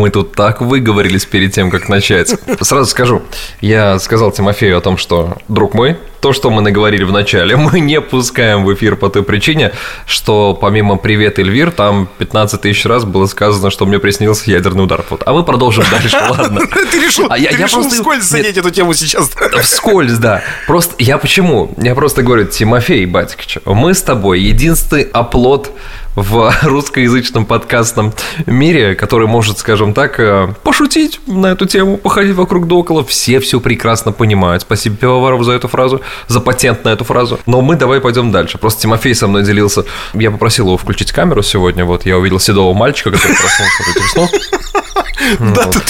Мы тут так выговорились перед тем, как начать. Сразу скажу, я сказал Тимофею о том, что, друг мой, то, что мы наговорили в начале, мы не пускаем в эфир по той причине, что помимо «Привет, Эльвир», там 15 тысяч раз было сказано, что мне приснился ядерный удар. Вот. А мы продолжим дальше, ладно. Ты решил, а я, ты я решил просто... вскользь задеть эту тему сейчас. Вскользь, да. Просто я почему? Я просто говорю, Тимофей Батикович, мы с тобой единственный оплот в русскоязычном подкастном мире, который может, скажем так, э, пошутить на эту тему, походить вокруг да около. Все все прекрасно понимают. Спасибо Пивоварову за эту фразу, за патент на эту фразу. Но мы давай пойдем дальше. Просто Тимофей со мной делился. Я попросил его включить камеру сегодня. Вот я увидел седого мальчика, который проснулся снов. Да, ты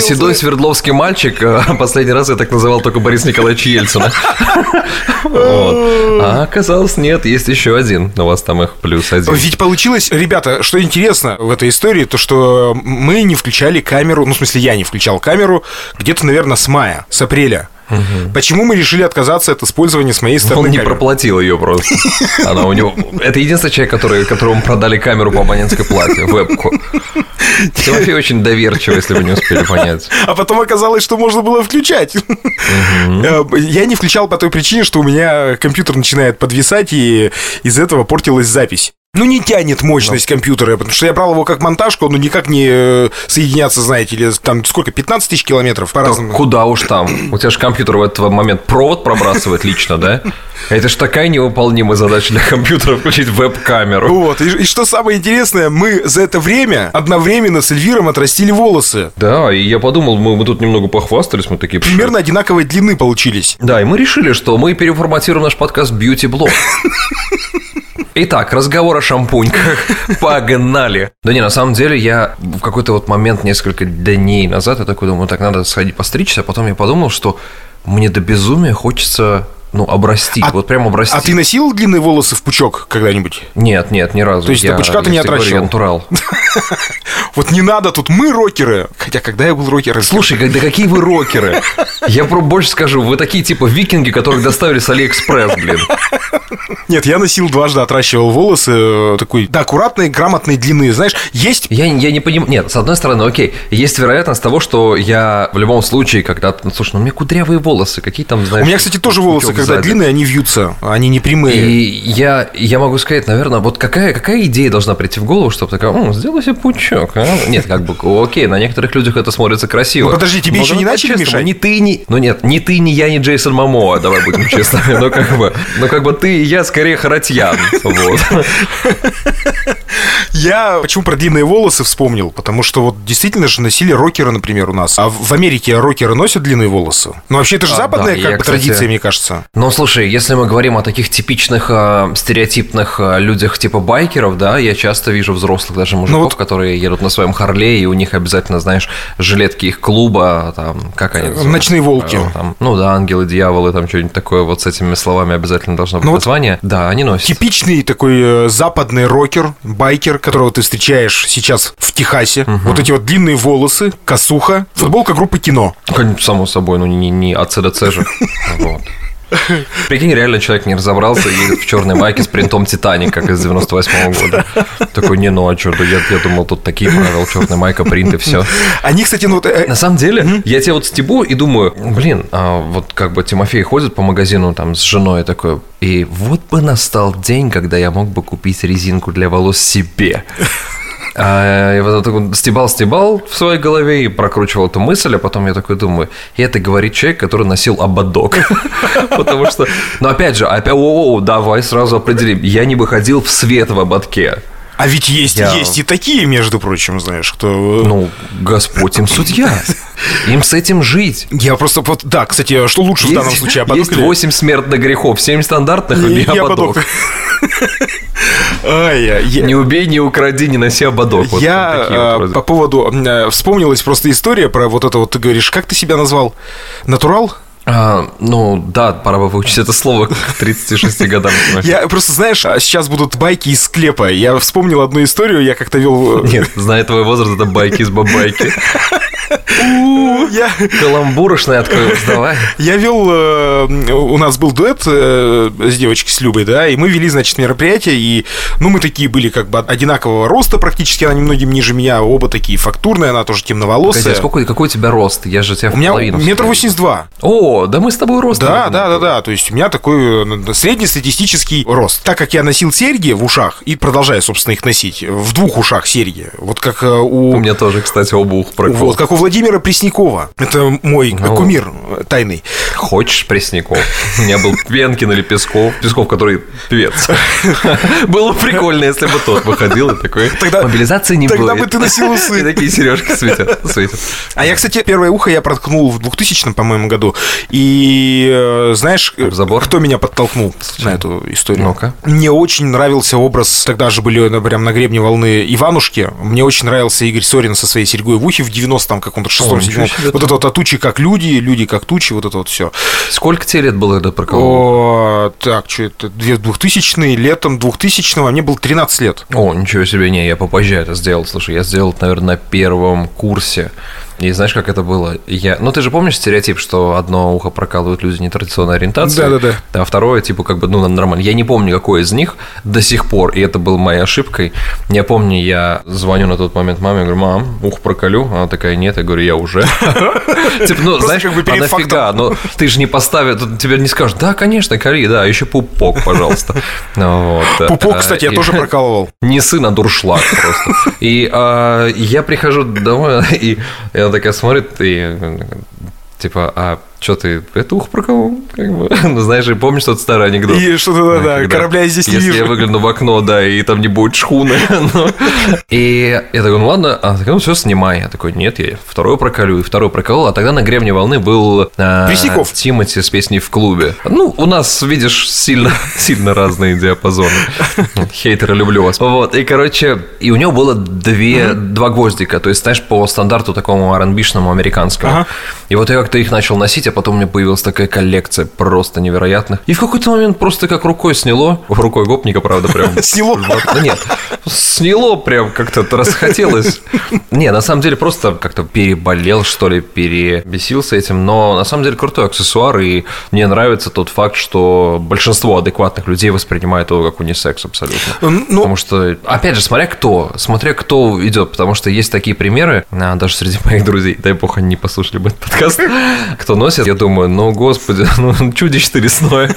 Седой Свердловский мальчик. Э, последний раз я так называл только Борис Николаевич Ельцина. А оказалось, нет, есть еще один. У вас там их плюс один. Ведь получилось, ребята, что интересно в этой истории, то что мы не включали камеру, ну, в смысле, я не включал камеру где-то, наверное, с мая, с апреля. Угу. Почему мы решили отказаться от использования с моей стороны? Он не камеры? проплатил ее просто. Она у него. Это единственный человек, который, которому продали камеру по абонентской плате, вебку. Тимофей очень доверчивый, если вы не успели понять. А потом оказалось, что можно было включать. Угу. Я не включал по той причине, что у меня компьютер начинает подвисать, и из этого портилась запись. Ну, не тянет мощность no. компьютера, потому что я брал его как монтажку, он ну, никак не э, соединяться, знаете, или там сколько, 15 тысяч километров по-разному. Куда уж там. У тебя же компьютер в этот момент провод пробрасывает лично, да? Это ж такая невыполнимая задача для компьютера включить веб-камеру. Вот, и, и что самое интересное, мы за это время одновременно с Эльвиром отрастили волосы. Да, и я подумал, мы, мы тут немного похвастались, мы такие... Примерно одинаковой длины получились. Да, и мы решили, что мы переформатируем наш подкаст Beauty Blog. Итак, разговор о шампуньках. Погнали. Да не, на самом деле я в какой-то вот момент несколько дней назад я такой думаю, так надо сходить постричься, а потом я подумал, что мне до безумия хочется ну, обрастить, а, вот прям обрастить. А ты носил длинные волосы в пучок когда-нибудь? Нет, нет, ни разу. То есть я, пучка ты не отращивал? Я натурал. Вот не надо тут, мы рокеры. Хотя, когда я был рокером... Слушай, когда какие вы рокеры? Я про больше скажу, вы такие типа викинги, которых доставили с Алиэкспресс, блин. Нет, я носил дважды, отращивал волосы э, такой, да, аккуратные, грамотные, длинные, знаешь, есть... Я, я не понимаю, нет, с одной стороны, окей, есть вероятность того, что я в любом случае, когда, ну, слушай, ну, у меня кудрявые волосы, какие там, знаешь... У меня, кстати, тоже волосы, когда сзади. длинные, они вьются, они не прямые. И я, я могу сказать, наверное, вот какая, какая идея должна прийти в голову, чтобы такая, М, сделай себе пучок, а? Нет, как бы, окей, на некоторых людях это смотрится красиво. Ну, подожди, тебе Но, еще не начали мешать? Ни ты, ни... Ну, нет, ни ты, ни я, ни Джейсон Мамоа, давай будем честными, но как бы, но как бы ты и я скорее Харатьян, вот. Я почему про длинные волосы вспомнил? Потому что вот действительно же носили рокеры, например, у нас. А в Америке рокеры носят длинные волосы. Ну, вообще, это же а, западная да, как я, бы кстати... традиция, мне кажется. Ну, слушай, если мы говорим о таких типичных э, стереотипных э, людях типа байкеров, да, я часто вижу взрослых даже мужиков, ну, вот... которые едут на своем Харле, и у них обязательно, знаешь, жилетки их клуба, там, как они называются? Ночные волки. Там, ну да, ангелы, дьяволы, там что-нибудь такое вот с этими словами обязательно должно быть ну, название. Вот да, они носят. Типичный такой э, западный рокер, байкер, которого ты встречаешь сейчас в Техасе. Угу. Вот эти вот длинные волосы, косуха, футболка группы кино. Само собой, ну не, не АЦДЦ же. Вот. Прикинь, реально человек не разобрался и едет в черной майке с принтом Титаник, как из 98 года. Такой, не, ну а что, я, я думал, тут такие правила, черная майка, принт и все. Они, кстати, ну... Э... На самом деле, я тебе вот стебу и думаю, блин, а вот как бы Тимофей ходит по магазину там с женой такой, и вот бы настал день, когда я мог бы купить резинку для волос себе. А, я вот так стебал-стебал в своей голове и прокручивал эту мысль, а потом я такой думаю, и это говорит человек, который носил ободок. Потому что, ну опять же, опять, о, давай сразу определим, я не выходил в свет в ободке. А ведь есть, я... есть и такие, между прочим, знаешь, кто... Ну, Господь им судья. Им с этим жить. Я просто... Вот, да, кстати, что лучше есть, в данном случае, ободок Есть 8 смертных грехов, 7 стандартных или ободок. Не убей, не укради, не носи ободок. Я а, по поводу... Вспомнилась просто история про вот это вот, ты говоришь, как ты себя назвал? Натурал? А, ну, да, пора бы выучить это слово к 36 годам. Я просто, знаешь, а сейчас будут байки из склепа. Я вспомнил одну историю, я как-то вел... Э, Нет, зная твой возраст, это байки из бабайки. Я... Каламбурочный открыл, давай. Я вел... Э, у нас был дуэт э, с девочкой, с Любой, да, и мы вели, значит, мероприятие, и, ну, мы такие были как бы одинакового роста практически, она немногим ниже меня, оба такие фактурные, она тоже темноволосая. Погоди, а сколько, какой у тебя рост? Я же тебя У меня метр восемьдесят два. О, да мы с тобой рост. Да, да, да, да, то есть у меня такой э, среднестатистический рост. Так как я носил серьги в ушах и продолжаю, собственно, их носить, в двух ушах серьги, вот как у... У меня тоже, кстати, оба уха прокол. Вот, как у Владимира Преснякова. Это мой ну, кумир тайный. Хочешь Пресняков? У меня был Пенкин или Песков. Песков, который певец. Было прикольно, если бы тот выходил и такой... Тогда, Мобилизации не было. Тогда бы ты носил усы. И такие сережки светят. А я, кстати, первое ухо я проткнул в 2000 по-моему, году. И э, знаешь, Забор? кто меня подтолкнул Слушай. на эту историю? Ну-ка. Мне очень нравился образ, тогда же были ну, прям на гребне волны Иванушки. Мне очень нравился Игорь Сорин со своей серьгой в ухе в 90-м каком-то шестом, седьмом. Вот это вот от тучи как люди, люди как тучи, вот это вот все. Сколько тебе лет было до прокола? Так, что это, 2000 летом 2000 а мне было 13 лет. О, ничего себе, не, я попозже это сделал. Слушай, я сделал это, наверное, на первом курсе. И знаешь, как это было? Я... Ну, ты же помнишь стереотип, что одно ухо прокалывают люди нетрадиционной ориентации, Да-да-да. а второе, типа, как бы, ну, нормально. Я не помню, какой из них до сих пор, и это было моей ошибкой. Я помню, я звоню на тот момент маме, говорю, мам, ухо проколю? Она такая, нет, я говорю, я уже. Типа, ну, знаешь, как бы а нафига? Ну, ты же не поставишь, тебе не скажешь, да, конечно, кори, да, еще пупок, пожалуйста. Ну пупок, кстати, я тоже прокалывал. Не сын, а дуршлаг просто. И а, я прихожу домой, и она такая смотрит и типа, а что ты, это ух про кого? Как бы. ну, знаешь, и помнишь тот старый анекдот? И что-то, да, да, корабля здесь не вижу. Если я выгляну в окно, да, и там не будет шхуны. ну. И я такой, ну ладно, а такой, ну все, снимай. Я такой, нет, я второй проколю, и второй проколол. А тогда на гребне волны был а. Тимати с песней «В клубе». Ну, у нас, видишь, сильно, сильно разные диапазоны. Хейтеры, люблю вас. Вот, и, короче, и у него было две, два гвоздика, то есть, знаешь, по стандарту такому R&B-шному американскому. И вот я как-то их начал носить, а потом у меня появилась такая коллекция просто невероятных. И в какой-то момент просто как рукой сняло. Рукой гопника, правда, прям. Сняло? Нет, сняло прям как-то расхотелось. Не, на самом деле просто как-то переболел, что ли, перебесился этим. Но на самом деле крутой аксессуар, и мне нравится тот факт, что большинство адекватных людей воспринимает его как унисекс абсолютно. Ну... Потому что, опять же, смотря кто, смотря кто идет, потому что есть такие примеры, а, даже среди моих друзей, дай бог, они не послушали бы этот подкаст, кто носит, я думаю, ну, господи, ну, чудище ты лесное.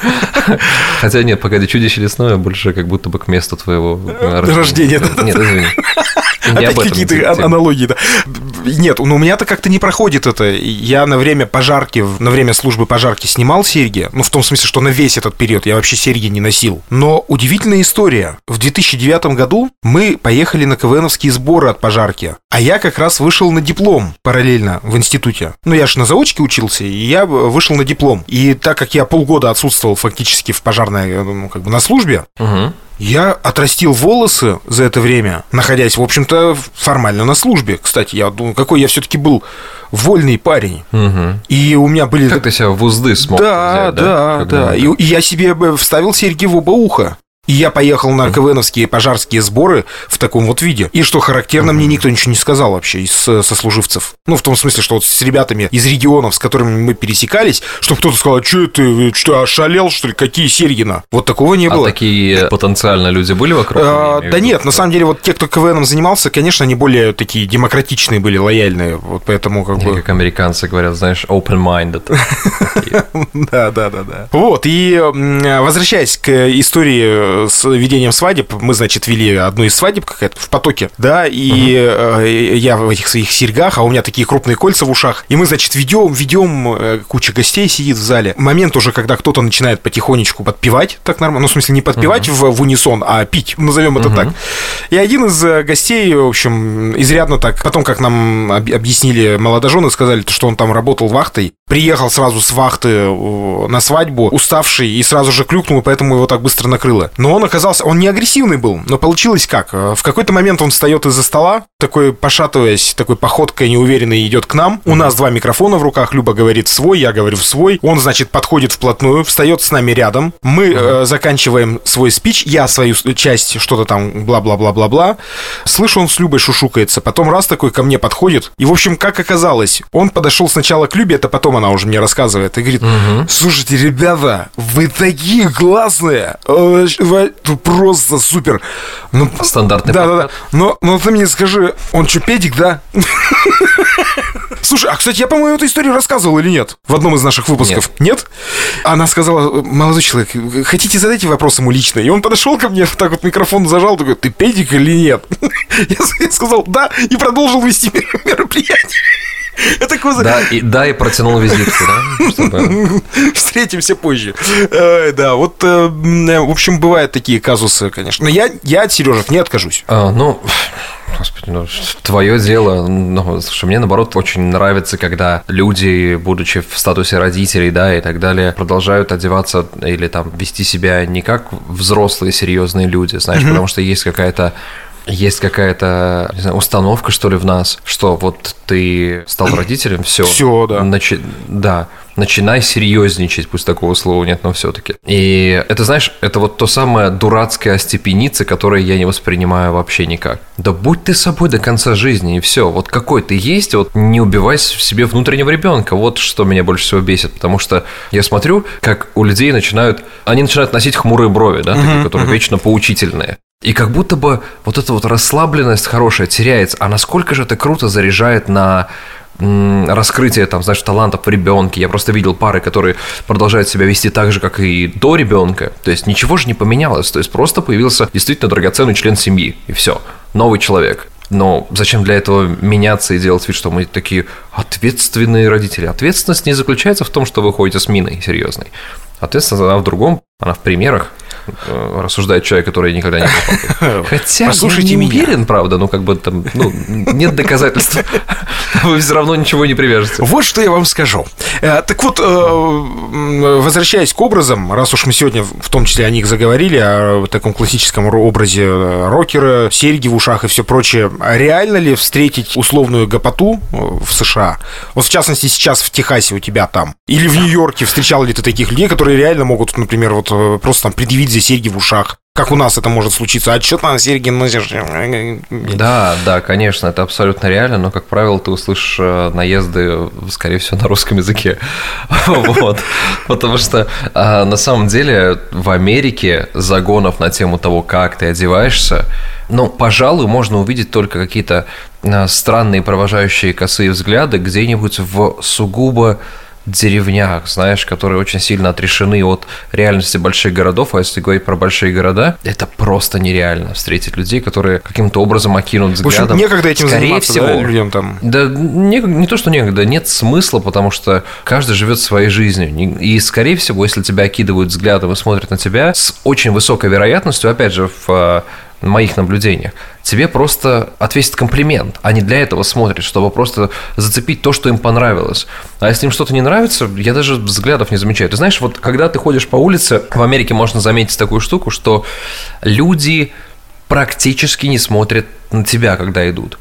Хотя нет, погоди, чудище лесное больше как будто бы к месту твоего рождения. Нет, извини. Опять какие-то аналогии, да. Нет, ну у меня-то как-то не проходит это. Я на время пожарки, на время службы пожарки снимал серьги. Ну, в том смысле, что на весь этот период я вообще серьги не носил. Но удивительная история. В 2009 году мы поехали на КВНовские сборы от пожарки. А я как раз вышел на диплом параллельно в институте. Ну, я же на заочке учился, и я вышел на диплом. И так как я полгода отсутствовал фактически в пожарной, ну, как бы на службе, угу. Я отрастил волосы за это время, находясь, в общем-то, формально на службе. Кстати, я думаю, какой я все-таки был вольный парень. Угу. И у меня были... Как ты себя в узды смог Да, взять, да, да. да. И, и я себе вставил серьги в оба уха. И я поехал на КВНовские пожарские сборы в таком вот виде. И что характерно, мне никто ничего не сказал вообще из сослуживцев. Ну, в том смысле, что вот с ребятами из регионов, с которыми мы пересекались, чтобы кто-то сказал, что ты, что, ошалел, что ли, какие серьги на? Вот такого не а было. А такие потенциально люди были вокруг? А, да нет, на самом деле, вот те, кто КВНом занимался, конечно, они более такие демократичные были, лояльные. Вот поэтому как бы... Как американцы говорят, знаешь, open-minded. Да, да, да, да. Вот, и возвращаясь к истории с ведением свадеб. Мы, значит, вели одну из свадеб какая-то в потоке, да, и uh-huh. я в этих своих серьгах, а у меня такие крупные кольца в ушах. И мы, значит, ведем, ведем, э, куча гостей сидит в зале. Момент уже, когда кто-то начинает потихонечку подпевать, так нормально, ну, в смысле, не подпевать uh-huh. в, в унисон, а пить, назовем это uh-huh. так. И один из э, гостей, в общем, изрядно так, потом, как нам объяснили молодожены, сказали, что он там работал вахтой, приехал сразу с вахты на свадьбу, уставший, и сразу же клюкнул, и поэтому его так быстро накрыло. Но он оказался, он не агрессивный был, но получилось как? В какой-то момент он встает из-за стола, такой пошатываясь, такой походкой неуверенной идет к нам. У нас два микрофона в руках, Люба говорит свой, я говорю в свой. Он, значит, подходит вплотную, встает с нами рядом. Мы э, заканчиваем свой спич, я свою часть, что-то там, бла-бла-бла-бла-бла. Слышу, он с Любой шушукается. Потом раз такой ко мне подходит. И, в общем, как оказалось, он подошел сначала к Любе, это потом она уже мне рассказывает, и говорит, слушайте, ребята, вы такие классные, э, вы просто супер. Ну, Стандартный Да, да, да. Но, но ты мне скажи, он что, педик, да? Слушай, а, кстати, я, по-моему, эту историю рассказывал или нет? В одном из наших выпусков. Нет? Она сказала, молодой человек, хотите задайте вопрос ему лично? И он подошел ко мне, так вот микрофон зажал, такой, ты педик или нет? Я сказал, да, и продолжил вести мероприятие. Это козырь. Да, и, да, и протянул визитку, да? Чтобы... Встретимся позже. Э, да, вот, э, в общем, бывают такие казусы, конечно. Но я, я от Сережек не откажусь. А, ну, Господи, ну, твое дело. Ну, слушай, мне наоборот очень нравится, когда люди, будучи в статусе родителей, да, и так далее, продолжают одеваться или там вести себя не как взрослые серьезные люди, знаешь, mm-hmm. потому что есть какая-то есть какая-то не знаю, установка, что ли, в нас, что вот ты стал родителем, все. Все, да. Начи... Да. Начинай серьезничать, пусть такого слова нет, но все-таки. И это, знаешь, это вот то самое дурацкое остепеница, которое я не воспринимаю вообще никак. Да будь ты собой до конца жизни, и все. Вот какой ты есть, вот не убивай в себе внутреннего ребенка. Вот что меня больше всего бесит. Потому что я смотрю, как у людей начинают, они начинают носить хмурые брови, да, такие, которые вечно поучительные. И как будто бы вот эта вот расслабленность хорошая теряется. А насколько же это круто заряжает на раскрытие, там, знаешь, талантов в ребенке. Я просто видел пары, которые продолжают себя вести так же, как и до ребенка. То есть ничего же не поменялось. То есть просто появился действительно драгоценный член семьи. И все. Новый человек. Но зачем для этого меняться и делать вид, что мы такие ответственные родители? Ответственность не заключается в том, что вы ходите с миной серьезной. Ответственность она в другом, она в примерах. Э, рассуждает человек, который никогда не был папой. Хотя Послушайте я не меня. уверен, правда, ну как бы там ну, нет доказательств. Вы все равно ничего не привяжете. Вот что я вам скажу. Э, так вот, э, возвращаясь к образам, раз уж мы сегодня в том числе о них заговорили, о таком классическом образе рокера, серьги в ушах и все прочее, реально ли встретить условную гопоту в США? Вот в частности сейчас в Техасе у тебя там. Или в Нью-Йорке встречал ли ты таких людей, которые реально могут, например, вот просто там предъявить где серьги в ушах. Как у нас это может случиться? А что там серьги? Да, да, конечно, это абсолютно реально, но, как правило, ты услышишь э, наезды, скорее всего, на русском языке. Вот. Потому что а, на самом деле в Америке загонов на тему того, как ты одеваешься, ну, пожалуй, можно увидеть только какие-то а, странные провожающие косые взгляды где-нибудь в сугубо деревнях, знаешь, которые очень сильно отрешены от реальности больших городов, а если говорить про большие города, это просто нереально встретить людей, которые каким-то образом окинут взглядом. В общем, некогда этим Скорее всего, да, людям там? Да не, не то, что некогда, нет смысла, потому что каждый живет своей жизнью. И, скорее всего, если тебя окидывают взглядом и смотрят на тебя, с очень высокой вероятностью, опять же, в моих наблюдениях, тебе просто отвесит комплимент. Они для этого смотрят, чтобы просто зацепить то, что им понравилось. А если им что-то не нравится, я даже взглядов не замечаю. Ты знаешь, вот когда ты ходишь по улице, в Америке можно заметить такую штуку, что люди практически не смотрят на тебя, когда идут.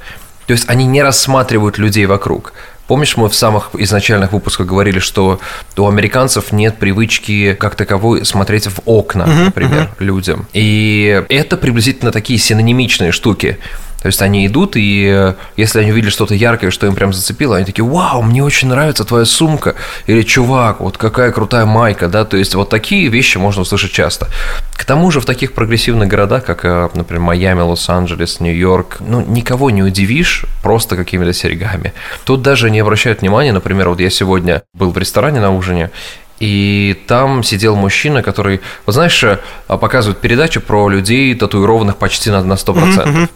То есть они не рассматривают людей вокруг. Помнишь, мы в самых изначальных выпусках говорили, что у американцев нет привычки как таковой смотреть в окна, uh-huh, например, uh-huh. людям. И это приблизительно такие синонимичные штуки. То есть они идут, и э, если они увидели что-то яркое, что им прям зацепило, они такие, вау, мне очень нравится твоя сумка, или чувак, вот какая крутая майка, да, то есть вот такие вещи можно услышать часто. К тому же в таких прогрессивных городах, как, э, например, Майами, Лос-Анджелес, Нью-Йорк, ну, никого не удивишь просто какими-то серьгами. Тут даже не обращают внимания, например, вот я сегодня был в ресторане на ужине, и там сидел мужчина, который, вот знаешь, э, показывают передачу про людей, татуированных почти на 100%. Mm-hmm.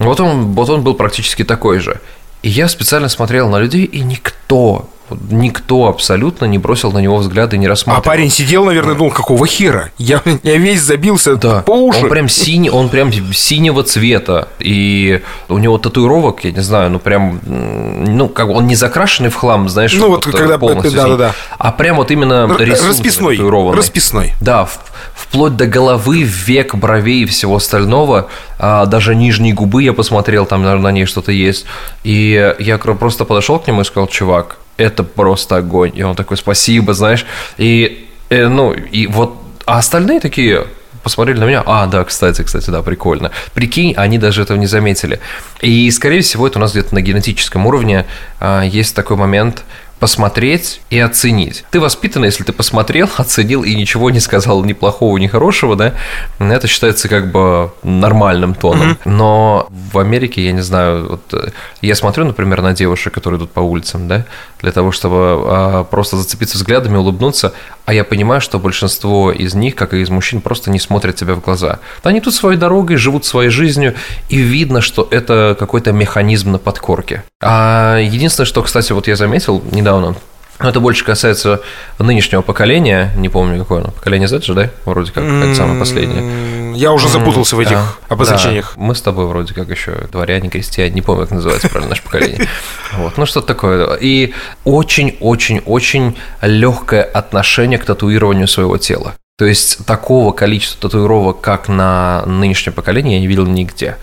Вот он, вот он был практически такой же. И я специально смотрел на людей, и никто, никто абсолютно не бросил на него взгляд и не А рассматривал. парень сидел, наверное, думал, какого хера? Я, я весь забился Да, по уши. он прям синий, он прям синего цвета, и у него татуировок, я не знаю, ну прям, ну как он не закрашенный в хлам, знаешь, Ну, вот э, когда- полностью да-да-да. синий, а прям вот именно рисунок расписной, татуированный. расписной. Да, в- вплоть до головы, век, бровей и всего остального. А, даже нижние губы я посмотрел, там, наверное, на ней что-то есть. И я просто подошел к нему и сказал, чувак, это просто огонь. И он такой, спасибо, знаешь. И, э, ну, и вот, а остальные такие, посмотрели на меня, а, да, кстати, кстати, да, прикольно. Прикинь, они даже этого не заметили. И, скорее всего, это у нас где-то на генетическом уровне а, есть такой момент, посмотреть и оценить. Ты воспитан, если ты посмотрел, оценил и ничего не сказал ни плохого, ни хорошего, да, это считается как бы нормальным тоном. Но в Америке, я не знаю, вот э, я смотрю, например, на девушек, которые идут по улицам, да, для того, чтобы а, просто зацепиться взглядами, улыбнуться, а я понимаю, что большинство из них, как и из мужчин, просто не смотрят тебе в глаза. Они тут своей дорогой, живут своей жизнью, и видно, что это какой-то механизм на подкорке. А единственное, что, кстати, вот я заметил недавно, но это больше касается нынешнего поколения, не помню, какое оно, поколение Z же, да, вроде как, это самое последнее. Я уже запутался в этих Да, обозначениях. да. Мы с тобой вроде как еще дворяне, крестьяне, не помню, как называется правильно наше поколение. Вот, ну что-то такое. И очень-очень-очень легкое отношение к татуированию своего тела. То есть такого количества татуировок, как на нынешнем поколении, я не видел нигде.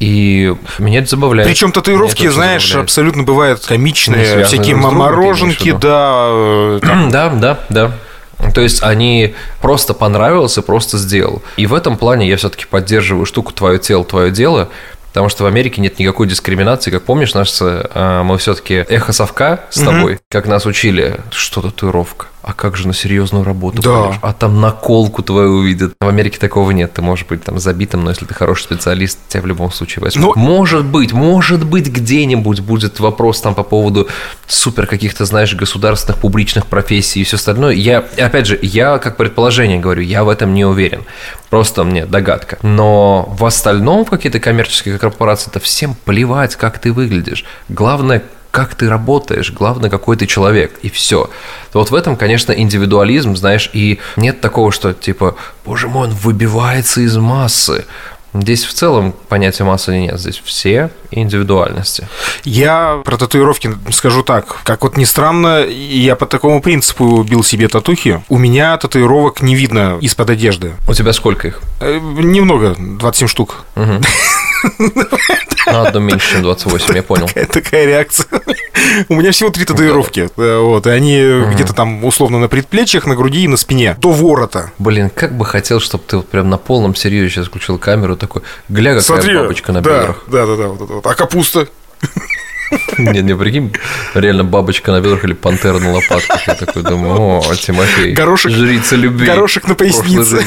И меня это забавляет. Причем татуировки, это знаешь, забавляет. абсолютно бывают комичные, всякие друг мороженки, да, э, там, Да, да, да. То есть они просто понравился, просто сделал. И в этом плане я все-таки поддерживаю штуку «твое тело, твое дело», потому что в Америке нет никакой дискриминации. Как помнишь, наш, э, мы все-таки эхо совка с тобой, как нас учили, что татуировка. А как же на серьезную работу Да. пойдешь? А там наколку твою увидят. В Америке такого нет. Ты можешь быть там забитым, но если ты хороший специалист, тебя в любом случае возьмут. Ну- Может быть, может быть, где-нибудь будет вопрос там по поводу супер каких-то, знаешь, государственных, публичных профессий и все остальное. Я, опять же, я как предположение говорю, я в этом не уверен. Просто мне догадка. Но в остальном в какие-то коммерческие корпорации, это всем плевать, как ты выглядишь. Главное, как ты работаешь, главное, какой ты человек, и все. Вот в этом, конечно, индивидуализм, знаешь, и нет такого, что типа, боже мой, он выбивается из массы. Здесь в целом понятия массы нет, здесь все индивидуальности. Я про татуировки скажу так. Как вот ни странно, я по такому принципу бил себе татухи. У меня татуировок не видно из-под одежды. У тебя сколько их? Э, Немного, 27 штук. На одну меньше, чем 28, я понял. Такая, такая реакция. У меня всего три татуировки. Э, Вот, и они где-то там условно на предплечьях, на груди и на спине. До ворота. Блин, как бы хотел, чтобы ты вот прям на полном серьезе сейчас включил камеру, такой, гля, какая Смотри, бабочка на да, бедрах. Да, да, да, вот это вот. А капуста? Не, не, прикинь, реально бабочка на бедрах или пантера на лопатках. Я такой думаю, о, Тимофей, Горошек- жрица любви. горошек на пояснице.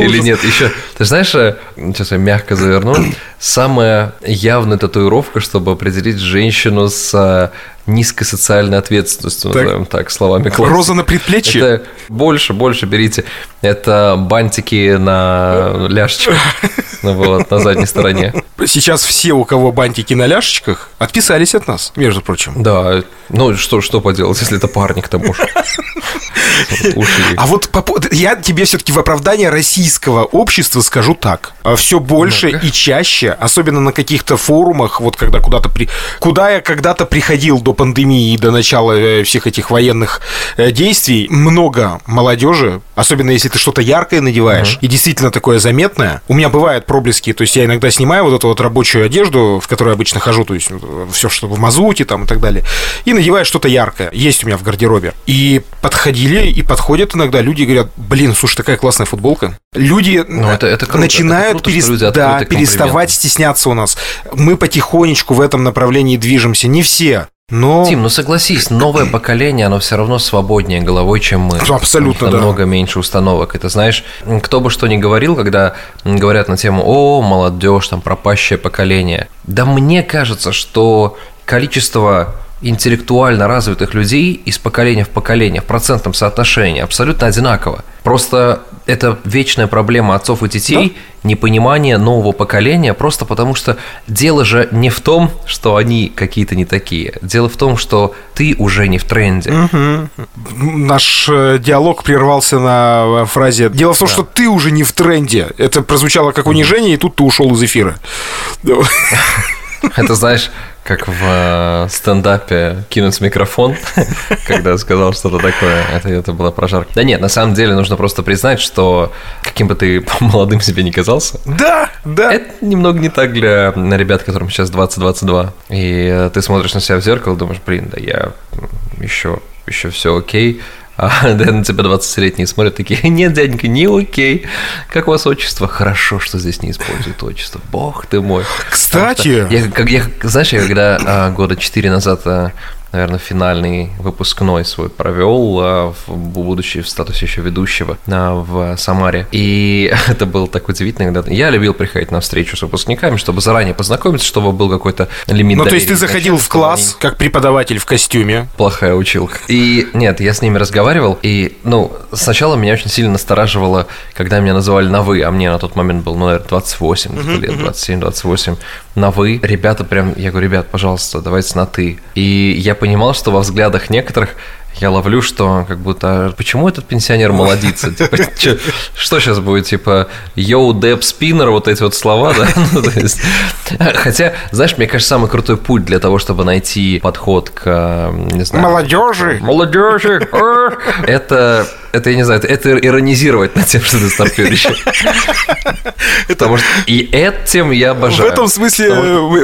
Или нет, еще, ты знаешь, э, сейчас я мягко заверну, самая явная татуировка, чтобы определить женщину с э, низкой социальной ответственностью, Так. назовем так, словами классики. Роза на предплечье? Это больше, больше берите. Это бантики на ляжечках, вот, на задней стороне. Сейчас все, у кого бантики на ляшечках, отписались от нас, между прочим. Да, ну что, что поделать, если это парни к тому же. А вот я тебе все-таки в оправдание российского общества скажу так. Все больше и чаще, особенно на каких-то форумах, вот когда куда-то при... Куда я когда-то приходил до пандемии и до начала э, всех этих военных э, действий, много молодежи, особенно если ты что-то яркое надеваешь, и действительно такое заметное. У меня бывают проблески, то есть я иногда снимаю вот эту вот рабочую одежду, в которой обычно хожу, то есть все, что в мазуте там и так далее, и надеваю что-то яркое. Есть у меня в гардеробе. И подходили, и подходят иногда люди и говорят, блин, слушай, такая классная футболка. Люди Ну, это- это круто, начинают это круто, перес- люди да, переставать стесняться у нас. Мы потихонечку в этом направлении движемся. Не все, но... Тим, ну согласись, новое поколение, оно все равно свободнее головой, чем мы. Абсолютно, да. намного меньше установок. Это знаешь, кто бы что ни говорил, когда говорят на тему «О, молодежь, там пропащее поколение». Да мне кажется, что количество интеллектуально развитых людей из поколения в поколение в процентном соотношении абсолютно одинаково. Просто это вечная проблема отцов и детей, да? непонимание нового поколения, просто потому что дело же не в том, что они какие-то не такие. Дело в том, что ты уже не в тренде. Угу. Наш э, диалог прервался на э, фразе «Дело в том, да. что ты уже не в тренде». Это прозвучало как унижение, и тут ты ушел из эфира. Это, знаешь, как в э, стендапе кинуть микрофон, когда сказал что-то такое. Это, это была прожарка. Да нет, на самом деле нужно просто признать, что каким бы ты молодым себе не казался. Да, да. Это немного не так для ребят, которым сейчас 20-22. И э, ты смотришь на себя в зеркало, думаешь, блин, да я еще, еще все окей. А да, на тебя 20-летние смотрят такие, нет, дяденька, не окей. Как у вас отчество? Хорошо, что здесь не используют отчество. Бог ты мой. Кстати... Я, как, я, знаешь, я когда а, года 4 назад а, наверное, финальный выпускной свой провел, а, будучи в статусе еще ведущего а, в Самаре. И это было так удивительно, когда я любил приходить на встречу с выпускниками, чтобы заранее познакомиться, чтобы был какой-то лимит. Ну, то есть ты заходил в класс они... как преподаватель в костюме? Плохая училка. И нет, я с ними разговаривал, и, ну, сначала меня очень сильно настораживало, когда меня называли на «вы», а мне на тот момент был, ну, наверное, 28 uh-huh, лет, 27-28, на «вы». Ребята прям, я говорю, ребят, пожалуйста, давайте на «ты». И я понимал, что во взглядах некоторых я ловлю, что как будто почему этот пенсионер молодится? Типа, чё, что сейчас будет, типа, йоу, деп, спиннер, вот эти вот слова, да? Ну, есть, хотя, знаешь, мне кажется, самый крутой путь для того, чтобы найти подход к, не знаю... Молодежи! Молодежи! Это это, я не знаю, это, иронизировать над тем, что ты старперище. Потому что и этим я обожаю. В этом смысле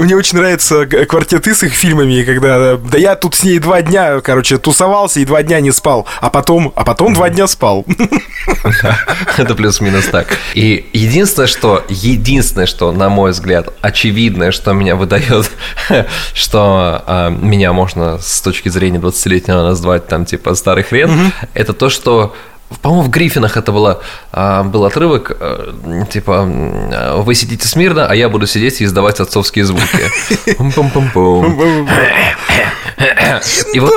мне очень нравится квартеты с их фильмами, когда да я тут с ней два дня, короче, тусовался и два дня не спал, а потом, а потом два дня спал. Это плюс-минус так. И единственное, что, единственное, что, на мой взгляд, очевидное, что меня выдает, что а, меня можно с точки зрения 20-летнего назвать там типа старый хрен, это то, что по-моему, в Гриффинах это было, а, был отрывок, а, типа, вы сидите смирно, а я буду сидеть и издавать отцовские звуки. И вот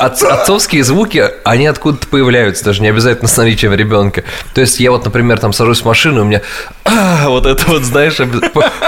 отцовские звуки, они откуда-то появляются, даже не обязательно с наличием ребенка. То есть я вот, например, там сажусь в машину, у меня вот это вот, знаешь,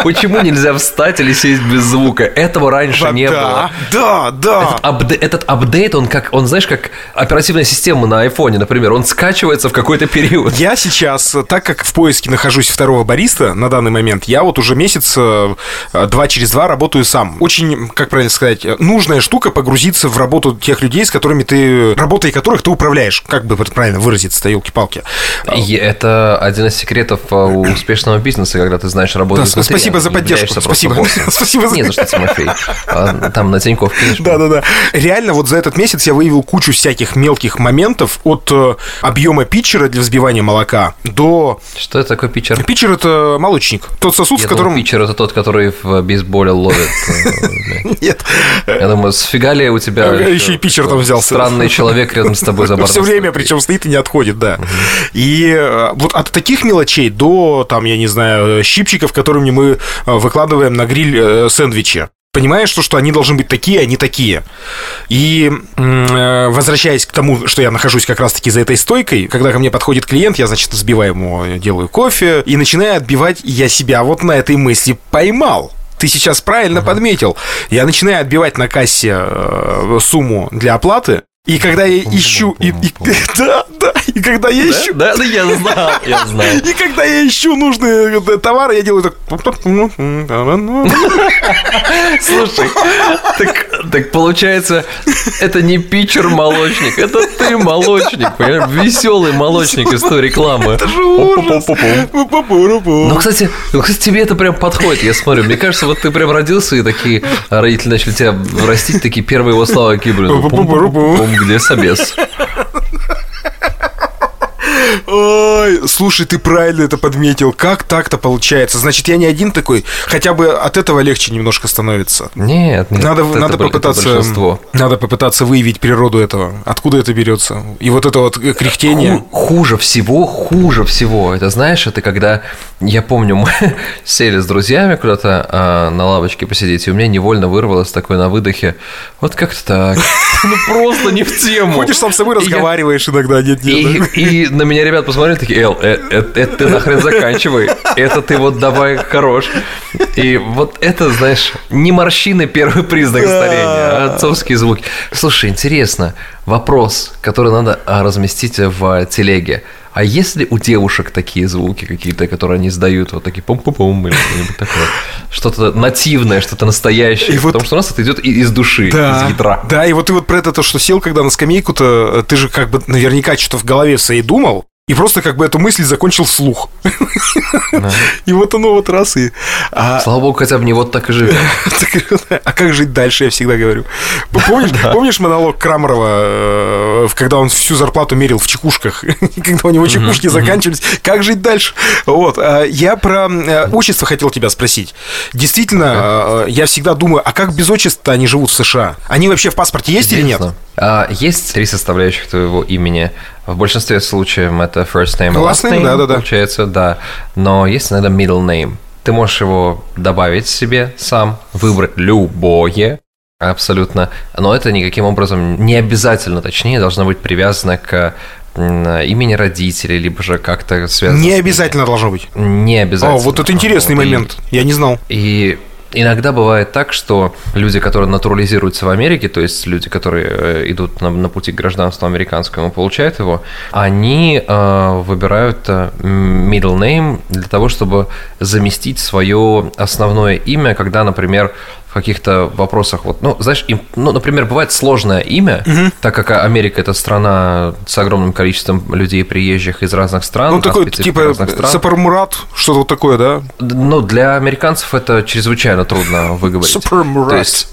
почему нельзя встать или сесть без звука? Этого раньше не было. Да, да. Этот апдейт, он как, он, знаешь, как оперативная система на айфоне, например, он скачивается в какой-то период. Я сейчас, так как в поиске нахожусь второго бариста на данный момент, я вот уже месяц э, два через два работаю сам. Очень, как правильно сказать, нужная штука погрузиться в работу тех людей, с которыми ты, работой которых ты управляешь, как бы правильно выразиться, елки-палки. Это один из секретов э, успешного бизнеса, когда ты знаешь работу да, Спасибо за поддержку. Спасибо. Спасибо за... Не за что, Тимофей. А, там на Тинькофф, Да-да-да. Реально вот за этот месяц я выявил кучу всяких мелких моментов от э, объема питчера для взбивания молока до... Что это такое питчер? Питчер – это молочник. Тот сосуд, Я в котором... Думал, питчер – это тот, который в бейсболе ловит. Э, Нет. Я думаю, сфига ли у тебя... Еще и питчер там взялся. Странный человек рядом с тобой за Все время, причем стоит и не отходит, да. И э, вот от таких мелочей до, там, я не знаю, щипчиков, которыми мы э, выкладываем на гриль сэндвичи понимаешь, что, что они должны быть такие, а не такие. И э, возвращаясь к тому, что я нахожусь как раз-таки за этой стойкой, когда ко мне подходит клиент, я, значит, взбиваю ему, делаю кофе и начинаю отбивать, я себя вот на этой мысли поймал. Ты сейчас правильно uh-huh. подметил. Я начинаю отбивать на кассе э, сумму для оплаты, и когда я ищу... И, и, да, да, и когда я ищу... Да, да, я знал, я знал. И когда я ищу нужные товары, я делаю так... Слушай, так, так получается, это не питчер-молочник, это ты молочник, понимаешь? Веселый молочник из той рекламы. Это же ужас. Ну, кстати, ну, кстати, тебе это прям подходит, я смотрю. Мне кажется, вот ты прям родился, и такие родители начали тебя растить, такие первые его слова, какие, блин, где собес. Ой, слушай, ты правильно это подметил. Как так-то получается? Значит, я не один такой. Хотя бы от этого легче немножко становится. Нет, нет. Надо, это надо попытаться. Надо попытаться выявить природу этого. Откуда это берется? И вот это вот кряхтение. Хуже всего, хуже всего. Это знаешь, это когда Я помню, мы сели с друзьями куда-то а, на лавочке посидеть, и у меня невольно вырвалось такое на выдохе. Вот как-то так. Ну просто не в тему. Ходишь сам с собой, разговариваешь иногда, нет, нет. И, на меня ребят посмотрели такие, Эл, это, это, это ты нахрен заканчивай, это ты вот давай хорош. И вот это, знаешь, не морщины первый признак старения, а отцовские звуки. Слушай, интересно, вопрос, который надо а, разместить в телеге. А если у девушек такие звуки какие-то, которые они издают, вот такие пум-пум-пум или что-нибудь такое? Что-то нативное, что-то настоящее. И потому вот, что у нас это идет из души, да, из ядра. Да, и вот ты вот про это то, что сел, когда на скамейку-то, ты же как бы наверняка что-то в голове своей думал, и просто как бы эту мысль закончил вслух. Да. И вот оно вот раз и... А... Слава богу, хотя бы не вот так и живет. а как жить дальше, я всегда говорю. Помнишь, да. помнишь монолог Крамарова, э, когда он всю зарплату мерил в чекушках, когда у него чекушки заканчивались? Как жить дальше? Вот. А я про э, отчество хотел тебя спросить. Действительно, э, я всегда думаю, а как без отчества они живут в США? Они вообще в паспорте есть или нет? А, есть три составляющих твоего имени. В большинстве случаев это first name, last name, да, да, да. получается, да. Но есть иногда middle name. Ты можешь его добавить себе сам, выбрать любое, абсолютно. Но это никаким образом не обязательно, точнее, должно быть привязано к имени родителей, либо же как-то связано. Не обязательно должно быть. Не обязательно. О, вот это интересный вот. момент. Я не знал. И Иногда бывает так, что люди, которые натурализируются в Америке, то есть люди, которые э, идут на, на пути к гражданству американскому, получают его, они э, выбирают э, middle name для того, чтобы заместить свое основное имя, когда, например, каких-то вопросах, вот, ну, знаешь, им, ну, например, бывает сложное имя, угу. так как Америка это страна с огромным количеством людей приезжих из разных стран. Ну, такой, типа, Сапармурат, что-то вот такое, да? Ну, для американцев это чрезвычайно трудно выговорить. Сапармурат.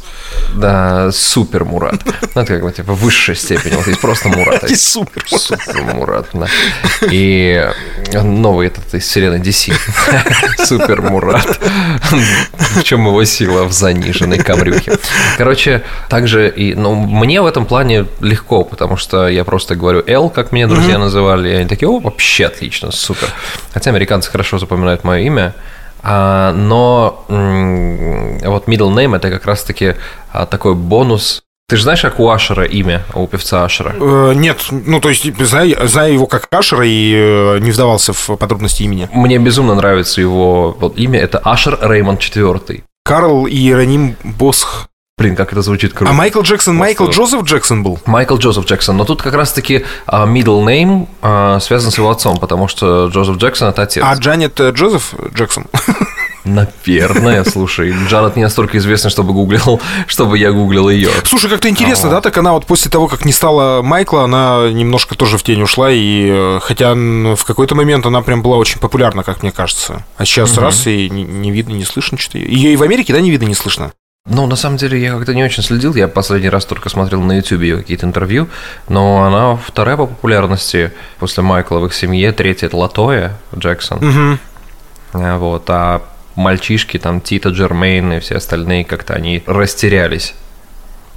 Да, супер Мурат. Ну, это как бы типа высшая степень. Вот есть просто Мурат. И супер Супер Мурат, да. И новый этот из вселенной DC. Супер Мурат. В чем его сила? В заниженной камрюхе. Короче, также и, ну, мне в этом плане легко, потому что я просто говорю L, как меня друзья называли, и они такие, о, вообще отлично, супер. Хотя американцы хорошо запоминают мое имя, но вот middle name это как раз-таки а, такой бонус ты же знаешь, как у Ашера имя, у певца Ашера? Э, нет, ну то есть знаю, знаю его как Ашера и э, не вдавался в подробности имени. Мне безумно нравится его вот, имя, это Ашер Реймонд IV. Карл Иероним Босх Блин, как это звучит круто. А Майкл Джексон, Майкл Джозеф Джексон был? Майкл Джозеф Джексон. Но тут как раз-таки uh, middle name uh, связан с его отцом, потому что Джозеф Джексон – это отец. А Джанет э, Джозеф Джексон? Наверное, слушай. Джанет не настолько известна, чтобы гуглил, чтобы я гуглил ее. Слушай, как-то интересно, да? Так она вот после того, как не стала Майкла, она немножко тоже в тень ушла, и э, хотя в какой-то момент она прям была очень популярна, как мне кажется. А сейчас угу. раз и не, не видно, не слышно что-то. Ее и в Америке, да, не видно, не слышно? Ну, на самом деле, я как-то не очень следил. Я последний раз только смотрел на YouTube ее какие-то интервью. Но она вторая по популярности после Майкла в их семье. Третья – это Латоя Джексон. Угу. Вот. А мальчишки, там, Тита Джермейн и все остальные, как-то они растерялись.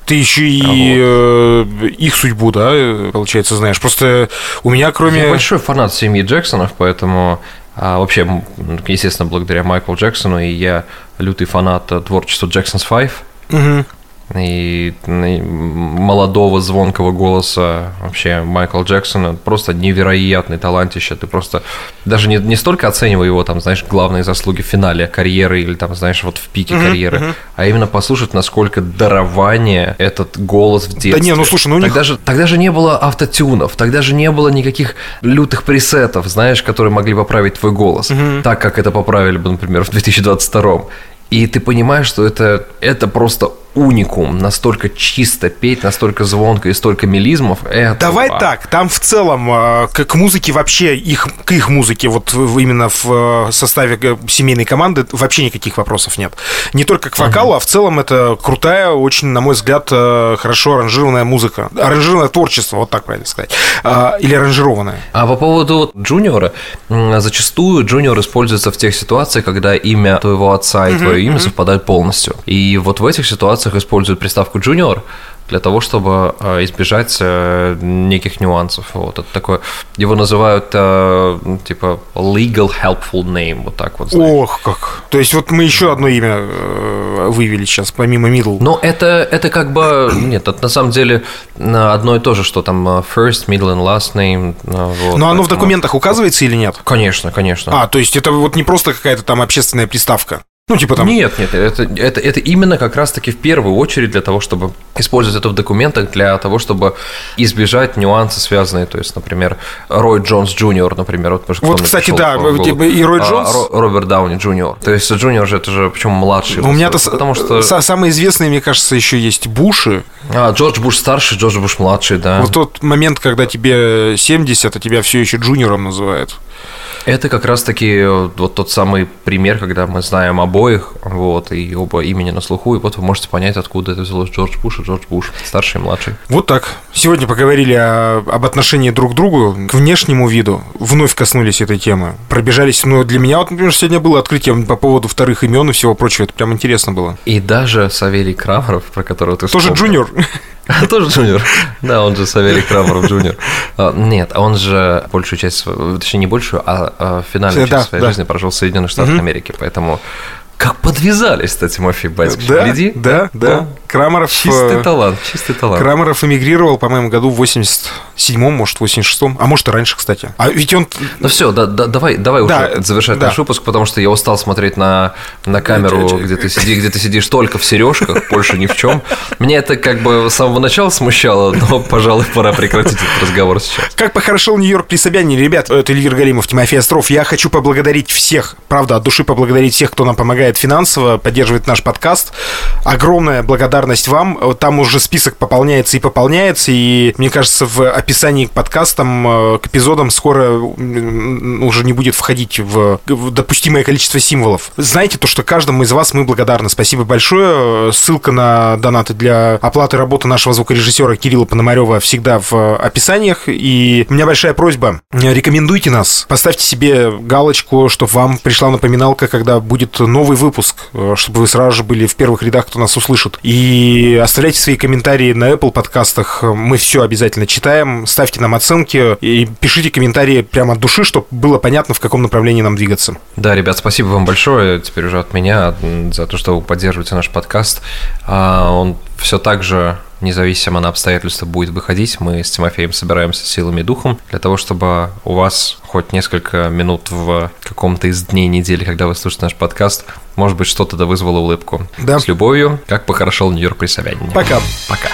Ты еще и а вот. Э, их судьбу, да, получается, знаешь. Просто у меня, кроме... Я большой фанат семьи Джексонов, поэтому а вообще, естественно, благодаря Майклу Джексону, и я лютый фанат творчества Jackson's Five. Угу и молодого звонкого голоса вообще Майкла Джексона просто невероятный талантище. Ты просто даже не, не столько оценивай его, там, знаешь, главные заслуги в финале карьеры или там, знаешь, вот в пике uh-huh, карьеры, uh-huh. а именно послушать, насколько дарование этот голос в детстве. Да не, ну слушай, ну у них... тогда, же, тогда же не было автотюнов, тогда же не было никаких лютых пресетов, знаешь, которые могли поправить твой голос, uh-huh. так как это поправили бы, например, в 2022 и ты понимаешь, что это, это просто уникум, настолько чисто петь, настолько звонко и столько мелизмов. Это Давай вау. так, там в целом а, к, к музыке вообще, их, к их музыке, вот именно в э, составе э, семейной команды вообще никаких вопросов нет. Не только к вокалу, uh-huh. а в целом это крутая, очень, на мой взгляд, э, хорошо аранжированная музыка. Аранжированное творчество, вот так правильно сказать. А, или аранжированное. А по поводу джуниора, зачастую джуниор используется в тех ситуациях, когда имя твоего отца и твое имя uh-huh. совпадают полностью. И вот в этих ситуациях используют приставку junior, для того, чтобы э, избежать э, неких нюансов. Вот это такое, его называют э, типа legal helpful name, вот так вот. Знаешь. Ох, как. То есть вот мы еще одно имя вывели сейчас, помимо middle. Ну, это, это как бы, нет, это на самом деле одно и то же, что там first, middle and last name. Вот, Но оно в документах указывается или нет? Конечно, конечно. А, то есть это вот не просто какая-то там общественная приставка? Ну, типа там... Нет, нет, это, это, это именно как раз-таки в первую очередь для того, чтобы использовать это в документах, для того, чтобы избежать нюансы, связанные, то есть, например, Рой Джонс Junior, например. Вот, вот кстати, да, и Рой а, Джонс... А, Роберт Дауни Junior. То есть, Junior же, это же, почему младший. У меня-то потому что... самые известные, мне кажется, еще есть Буши. А, Джордж Буш старший, Джордж Буш младший, да. Вот тот момент, когда тебе 70, а тебя все еще Junior ом называют. Это как раз-таки вот тот самый пример, когда мы знаем обоих, вот, и оба имени на слуху, и вот вы можете понять, откуда это взялось Джордж Буш и Джордж Буш, старший и младший. Вот так. Сегодня поговорили о, об отношении друг к другу, к внешнему виду, вновь коснулись этой темы, пробежались, но для меня вот, например, сегодня было открытие по поводу вторых имен и всего прочего, это прям интересно было. И даже Савелий Крамеров, про которого ты Тоже вспомнил. джуниор. Тоже джуниор. Да, он же Савелий Крамеров джуниор. А, нет, он же большую часть, точнее не большую, а, а финальную часть своей жизни прожил в Соединенных Штатах Америки, поэтому как подвязались, кстати, Тимофей Батькович. Да, Гляди. да, да. да. Крамаров... Чистый э, талант, чистый талант. Крамаров эмигрировал, по-моему, году в 87-м, может, 86-м, а может и раньше, кстати. А ведь он... Ну все, да, да, давай, давай да, уже завершать да. наш выпуск, потому что я устал смотреть на, на камеру, где ты, сиди, где ты сидишь только в сережках, больше ни в чем. Мне это как бы с самого начала смущало, но, пожалуй, пора прекратить этот разговор сейчас. Как похорошел Нью-Йорк при Собянине, ребят, это Эльвир Галимов, Тимофей Остров. Я хочу поблагодарить всех, правда, от души поблагодарить всех, кто нам помогает финансово, поддерживает наш подкаст. Огромная благодарность вам там уже список пополняется и пополняется, и мне кажется, в описании к подкастам, э, к эпизодам скоро уже не будет входить в допустимое количество символов. Знаете то, что каждому из вас мы благодарны. Спасибо большое. Ссылка на донаты для оплаты работы нашего звукорежиссера Кирилла Пономарева всегда в описаниях. И у меня большая просьба. Рекомендуйте нас. Поставьте себе галочку, чтобы вам пришла напоминалка, когда будет новый выпуск, э, чтобы вы сразу же были в первых рядах, кто нас услышит. И оставляйте Оставляйте свои комментарии на Apple подкастах. Мы все обязательно читаем. Ставьте нам оценки и пишите комментарии прямо от души, чтобы было понятно, в каком направлении нам двигаться. Да, ребят, спасибо вам большое теперь уже от меня за то, что вы поддерживаете наш подкаст. А, он все так же независимо на обстоятельства будет выходить. Мы с Тимофеем собираемся силами и духом для того, чтобы у вас хоть несколько минут в каком-то из дней недели, когда вы слушаете наш подкаст, может быть, что-то да вызвало улыбку. Да. С любовью, как похорошел Нью-Йорк при Собянине. Пока. Пока.